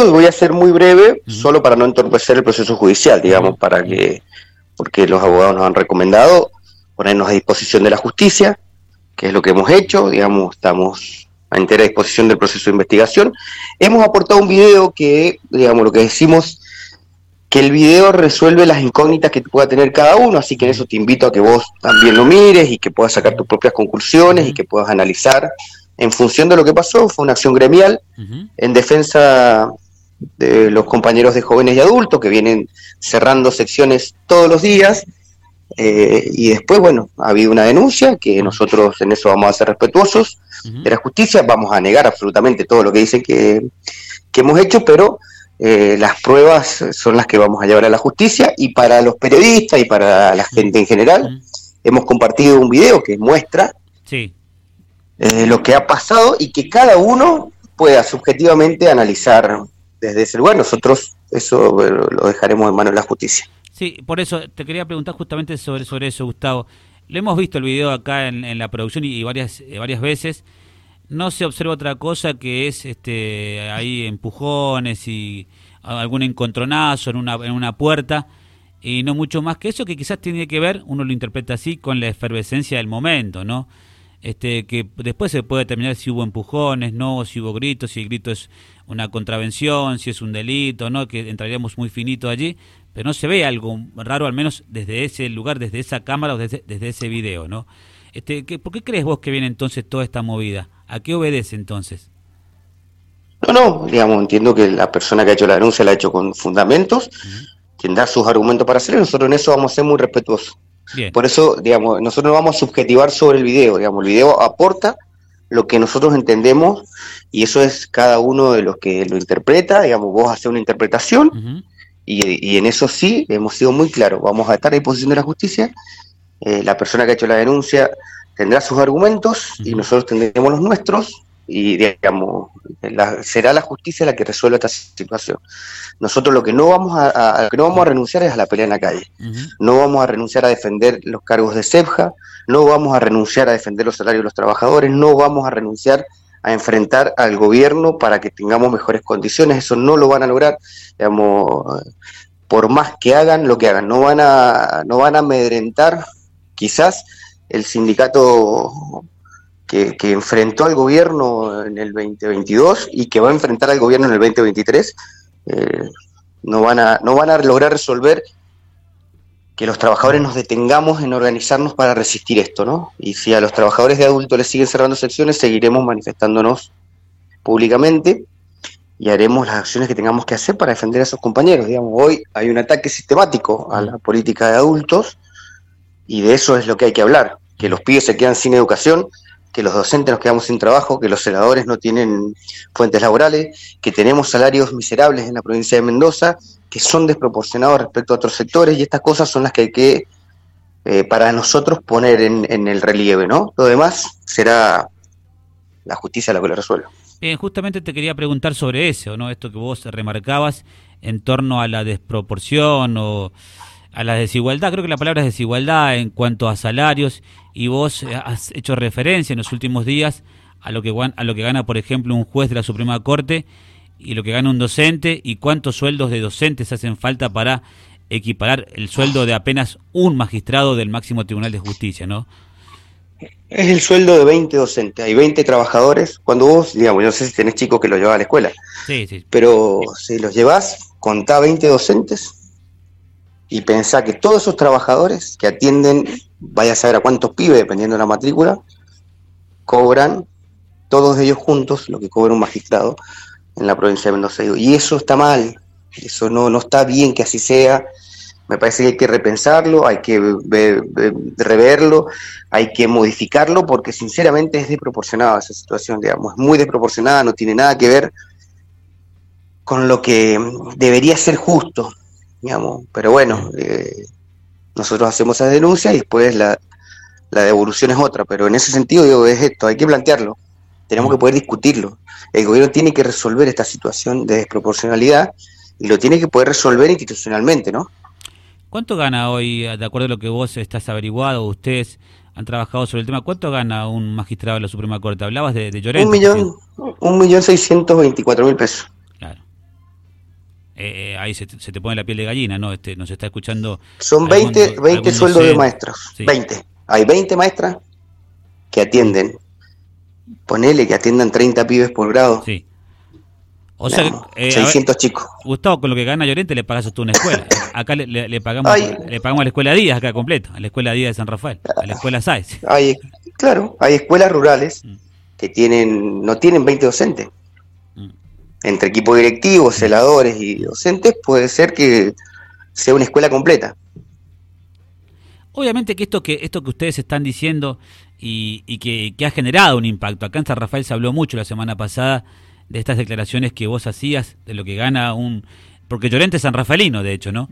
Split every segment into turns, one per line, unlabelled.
eso voy a ser muy breve, solo para no entorpecer el proceso judicial, digamos, para que, porque los abogados nos han recomendado ponernos a disposición de la justicia, que es lo que hemos hecho, digamos, estamos a entera disposición del proceso de investigación. Hemos aportado un video que, digamos, lo que decimos, que el video resuelve las incógnitas que pueda tener cada uno, así que en eso te invito a que vos también lo mires y que puedas sacar tus propias conclusiones y que puedas analizar en función de lo que pasó. Fue una acción gremial en defensa de los compañeros de jóvenes y adultos que vienen cerrando secciones todos los días. Eh, y después, bueno, ha habido una denuncia que nosotros en eso vamos a ser respetuosos de la justicia, vamos a negar absolutamente todo lo que dicen que, que hemos hecho, pero eh, las pruebas son las que vamos a llevar a la justicia. Y para los periodistas y para la gente en general hemos compartido un video que muestra sí. Eh, lo que ha pasado y que cada uno pueda subjetivamente analizar desde ese lugar. Nosotros eso lo dejaremos en manos de la justicia.
Sí, por eso te quería preguntar justamente sobre, sobre eso, Gustavo. Lo hemos visto el video acá en, la producción y, varias, eh, varias veces. No se observa otra cosa que es este ahí empujones y algún encontronazo en una, en una puerta y no mucho más que eso que quizás tiene que ver, uno lo interpreta así, con la efervescencia del momento, ¿no? Este, que después se puede determinar si hubo empujones, no, si hubo gritos, si el grito es una contravención, si es un delito, no, que entraríamos muy finito allí, pero no se ve algo raro, al menos desde ese lugar, desde esa cámara o desde, ese video, ¿no? Este, ¿qué, ¿Por qué crees vos que viene entonces toda esta movida? ¿A qué obedece entonces?
No, no, digamos, entiendo que la persona que ha hecho la denuncia la ha hecho con fundamentos, tendrá sus argumentos para hacerlo, nosotros en eso vamos a ser muy respetuosos. Por eso, digamos, nosotros no vamos a subjetivar sobre el video, digamos, el video aporta lo que nosotros entendemos y eso es cada uno de los que lo interpreta, digamos, vos haces una interpretación y, en eso sí hemos sido muy claros, vamos a estar a disposición de la justicia, eh, la persona que ha hecho la denuncia tendrá sus argumentos y nosotros tendremos los nuestros y digamos será la justicia la que resuelva esta situación. Nosotros lo que no vamos a, que no vamos a renunciar es a la pelea en la calle. No vamos a renunciar a defender los cargos de CEPJA, no vamos a renunciar a defender los salarios de los trabajadores, no vamos a renunciar a enfrentar al gobierno para que tengamos mejores condiciones, eso no lo van a lograr, digamos, por más que hagan lo que hagan, no van a no van a amedrentar quizás el sindicato que, enfrentó al gobierno en el 2022 y que va a enfrentar al gobierno en el 2023, eh, no, van a, no van a lograr resolver que los trabajadores nos detengamos en organizarnos para resistir esto, ¿no? Y si a los trabajadores de adultos les siguen cerrando secciones, seguiremos manifestándonos públicamente y haremos las acciones que tengamos que hacer para defender a esos compañeros. Digamos, hoy hay un ataque sistemático a la política de adultos y de eso es lo que hay que hablar, que los pibes se quedan sin educación que los docentes nos quedamos sin trabajo, que los senadores no tienen fuentes laborales, que tenemos salarios miserables en la provincia de Mendoza, que son desproporcionados respecto a otros sectores, y estas cosas son las que hay que, eh, para nosotros, poner en, el relieve, ¿no? Lo demás será la justicia la que lo resuelva.
Bien, justamente te quería preguntar sobre eso, ¿no? Esto que vos remarcabas en torno a la desproporción o a la desigualdad, creo que la palabra es desigualdad en cuanto a salarios y vos eh, has hecho referencia en los últimos días a lo que a lo que gana por ejemplo un juez de la Suprema Corte y lo que gana un docente y cuántos sueldos de docentes hacen falta para equiparar el sueldo de apenas un magistrado del máximo Tribunal de Justicia, ¿no?
Es el sueldo de 20 docentes, hay 20 trabajadores. Cuando vos, digamos, no sé si tenés chicos que los llevas a la escuela, sí, sí. pero si los llevas, contá 20 docentes y pensá que todos esos trabajadores que atienden, vaya a saber a cuántos pibes, dependiendo de la matrícula, cobran todos ellos juntos lo que cobra un magistrado en la provincia de Mendoza. Y eso está mal, eso no, no está bien que así sea. Me parece que hay que repensarlo, hay que reverlo, hay que modificarlo, porque sinceramente es desproporcionada esa situación, digamos, es muy desproporcionada, no tiene nada que ver con lo que debería ser justo pero bueno, eh, nosotros hacemos esa denuncia y después la, devolución es otra, pero en ese sentido digo, es esto, hay que plantearlo, tenemos que poder discutirlo. El gobierno tiene que resolver esta situación de desproporcionalidad y lo tiene que poder resolver institucionalmente, ¿no?
¿Cuánto gana hoy, de acuerdo a lo que vos estás averiguado, ustedes han trabajado sobre el tema, cuánto gana un magistrado de la Suprema Corte? Hablabas de, de Llorente.
Un millón, un millón seiscientos veinticuatro mil pesos.
Claro. eh, ahí se, te pone la piel de gallina, ¿no? Este, nos está escuchando.
Son 20, 20 sueldos de maestros. 20. Hay 20 maestras que atienden. Ponele que atiendan 30 pibes por grado. Sí.
O sea,
600 eh, chicos.
Gustavo, con lo que gana Llorente le pagas a tú una escuela. Acá le, pagamos le pagamos a la escuela Díaz acá completo, a la escuela Díaz de San Rafael, a la escuela Sáez.
Hay, claro, hay escuelas rurales mm. que tienen no tienen 20 docentes entre equipo directivo, celadores y docentes, puede ser que sea una escuela completa.
Obviamente que esto que esto que ustedes están diciendo y, que, ha generado un impacto. Acá en San Rafael se habló mucho la semana pasada de estas declaraciones que vos hacías, de lo que gana un... Porque Llorente es San Rafaelino, de hecho, ¿no?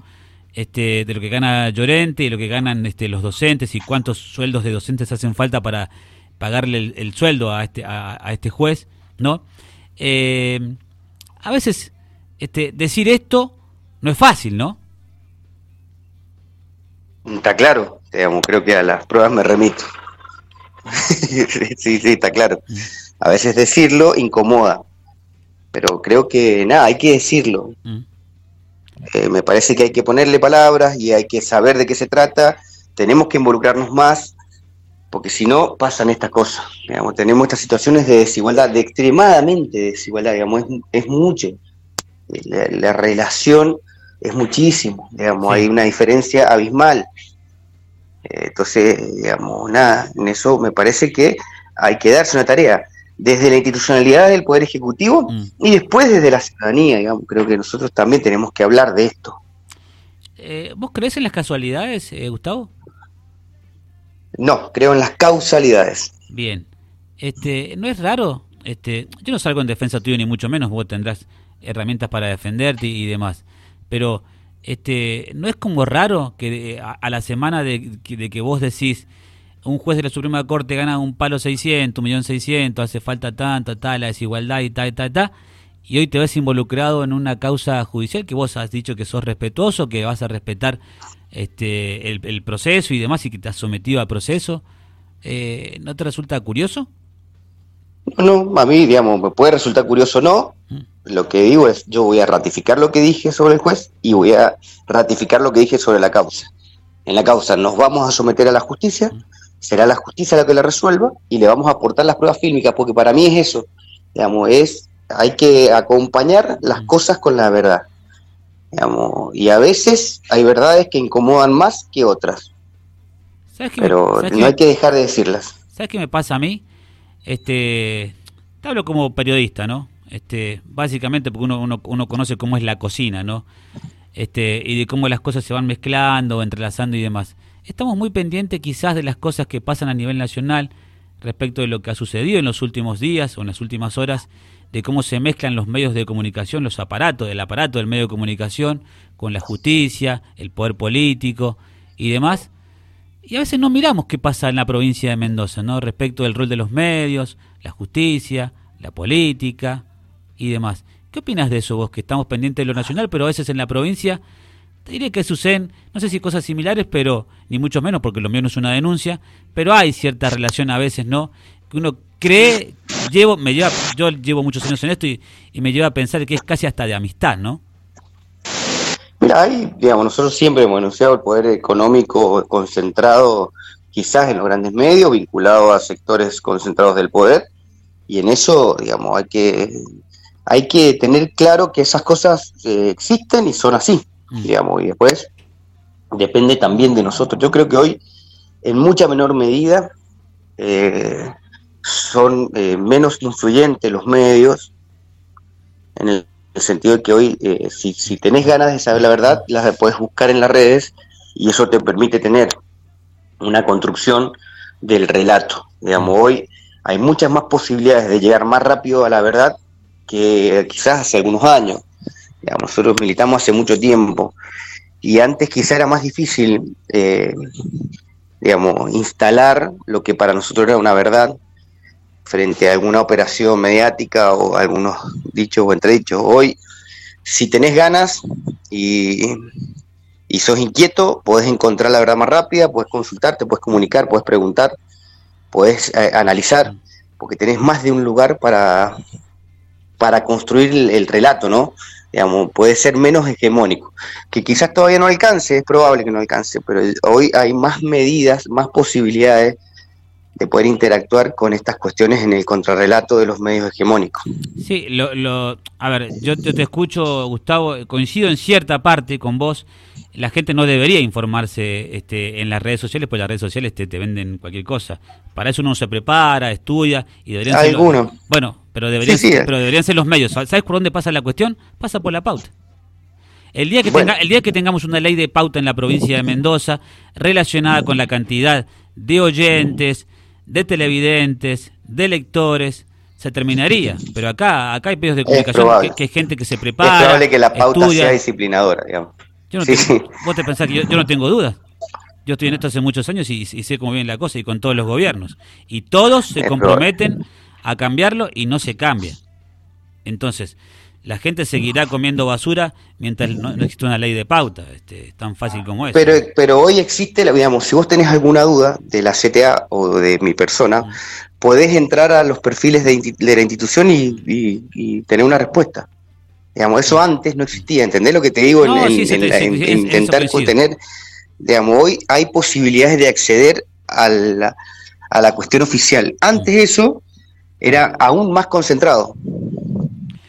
Este, de lo que gana Llorente y lo que ganan este, los docentes y cuántos sueldos de docentes hacen falta para pagarle el, sueldo a este, a, a este juez, ¿no? Eh, a veces este, decir esto no es fácil, ¿no?
Está claro, digamos, creo que a las pruebas me remito. sí, sí, está claro. A veces decirlo incomoda, pero creo que nada, hay que decirlo. Mm. Eh, me parece que hay que ponerle palabras y hay que saber de qué se trata. Tenemos que involucrarnos más, porque si no pasan estas cosas. Digamos, tenemos estas situaciones de desigualdad, de extremadamente desigualdad, digamos, es, mucho. La, relación es muchísimo, digamos, hay una diferencia abismal. Entonces, digamos, nada, en eso me parece que hay que darse una tarea desde la institucionalidad del Poder Ejecutivo mm. y después desde la ciudadanía, digamos, creo que nosotros también tenemos que hablar de esto.
Eh, ¿Vos crees en las casualidades, eh, Gustavo?
No, creo en las causalidades.
Bien. Este, ¿no es raro? Este, yo no salgo en defensa tuyo ni mucho menos, vos tendrás herramientas para defenderte y, demás. Pero este, ¿no es como raro que a, la semana de, que vos decís un juez de la Suprema Corte gana un palo 600, un millón 600, hace falta tanta, tal, la desigualdad y tal, tal, tal, y hoy te ves involucrado en una causa judicial que vos has dicho que sos respetuoso, que vas a respetar este, el, proceso y demás y que te has sometido al proceso, eh, ¿no te resulta curioso?
No, a mí, digamos, me puede resultar curioso o no. Mm. Lo que digo es, yo voy a ratificar lo que dije sobre el juez y voy a ratificar lo que dije sobre la causa. En la causa nos vamos a someter a la justicia, mm. será la justicia la que la resuelva y le vamos a aportar las pruebas fílmicas, porque para mí es eso, digamos, es, hay que acompañar las mm. cosas con la verdad y a veces hay verdades que incomodan más que otras. Pero no hay que dejar de decirlas.
¿Sabes qué me pasa a mí? Este, te hablo como periodista, ¿no? Este, básicamente porque uno, uno, uno conoce cómo es la cocina, ¿no? Este, y de cómo las cosas se van mezclando, entrelazando y demás. Estamos muy pendientes quizás de las cosas que pasan a nivel nacional respecto de lo que ha sucedido en los últimos días o en las últimas horas de cómo se mezclan los medios de comunicación, los aparatos, el aparato del medio de comunicación con la justicia, el poder político y demás. Y a veces no miramos qué pasa en la provincia de Mendoza, ¿no? Respecto del rol de los medios, la justicia, la política y demás. ¿Qué opinas de eso vos, que estamos pendientes de lo nacional, pero a veces en la provincia, te diré que suceden, no sé si cosas similares, pero ni mucho menos, porque lo mío no es una denuncia, pero hay cierta relación a veces, ¿no? Que uno cree, llevo, me lleva, yo llevo muchos años en esto y, me lleva a pensar que es casi hasta de amistad, ¿no?
Mira, ahí, digamos, nosotros siempre hemos denunciado el poder económico concentrado quizás en los grandes medios, vinculado a sectores concentrados del poder, y en eso, digamos, hay que, hay que tener claro que esas cosas eh, existen y son así, mm. digamos, y después depende también de nosotros. Yo creo que hoy, en mucha menor medida, eh, son eh, menos influyentes los medios, en el, sentido de que hoy, eh, si, si, tenés ganas de saber la verdad, las puedes buscar en las redes y eso te permite tener una construcción del relato. Digamos, hoy hay muchas más posibilidades de llegar más rápido a la verdad que quizás hace algunos años. Digamos, nosotros militamos hace mucho tiempo y antes quizás era más difícil, eh, digamos, instalar lo que para nosotros era una verdad frente a alguna operación mediática o algunos dichos o entredichos. Hoy, si tenés ganas y, y sos inquieto, podés encontrar la verdad más rápida, podés consultarte, podés comunicar, podés preguntar, podés eh, analizar, porque tenés más de un lugar para, para construir el, relato, ¿no? digamos, puede ser menos hegemónico, que quizás todavía no alcance, es probable que no alcance, pero hoy hay más medidas, más posibilidades de poder interactuar con estas cuestiones en el contrarrelato de los medios hegemónicos.
Sí, lo, a ver, yo, te escucho, Gustavo, coincido en cierta parte con vos, la gente no debería informarse este, en las redes sociales, pues las redes sociales te, te venden cualquier cosa. Para eso uno se prepara, estudia y deberían ser
los,
bueno, pero deberían, ser, pero deberían ser los medios. ¿Sabes por dónde pasa la cuestión? Pasa por la pauta. El día, que tenga, el día que tengamos una ley de pauta en la provincia de Mendoza relacionada con la cantidad de oyentes, de televidentes, de lectores, se terminaría. Pero acá acá hay medios de comunicación que, hay gente que se prepara.
Es probable que la pauta sea disciplinadora, digamos.
Vos te pensás que yo, no tengo dudas. Yo estoy en esto hace muchos años y, sé cómo viene la cosa y con todos los gobiernos. Y todos se comprometen a cambiarlo y no se cambia. Entonces, la gente seguirá comiendo basura mientras no, existe una ley de pauta. Este, es tan fácil como eso.
Pero, pero hoy existe, digamos, si vos tenés alguna duda de la CTA o de mi persona, podés entrar a los perfiles de, la institución y, tener una respuesta. Digamos, eso antes no existía, ¿entendés lo que te digo? en, intentar tener, digamos, hoy hay posibilidades de acceder a la, a la cuestión oficial. Antes eso era aún más concentrado.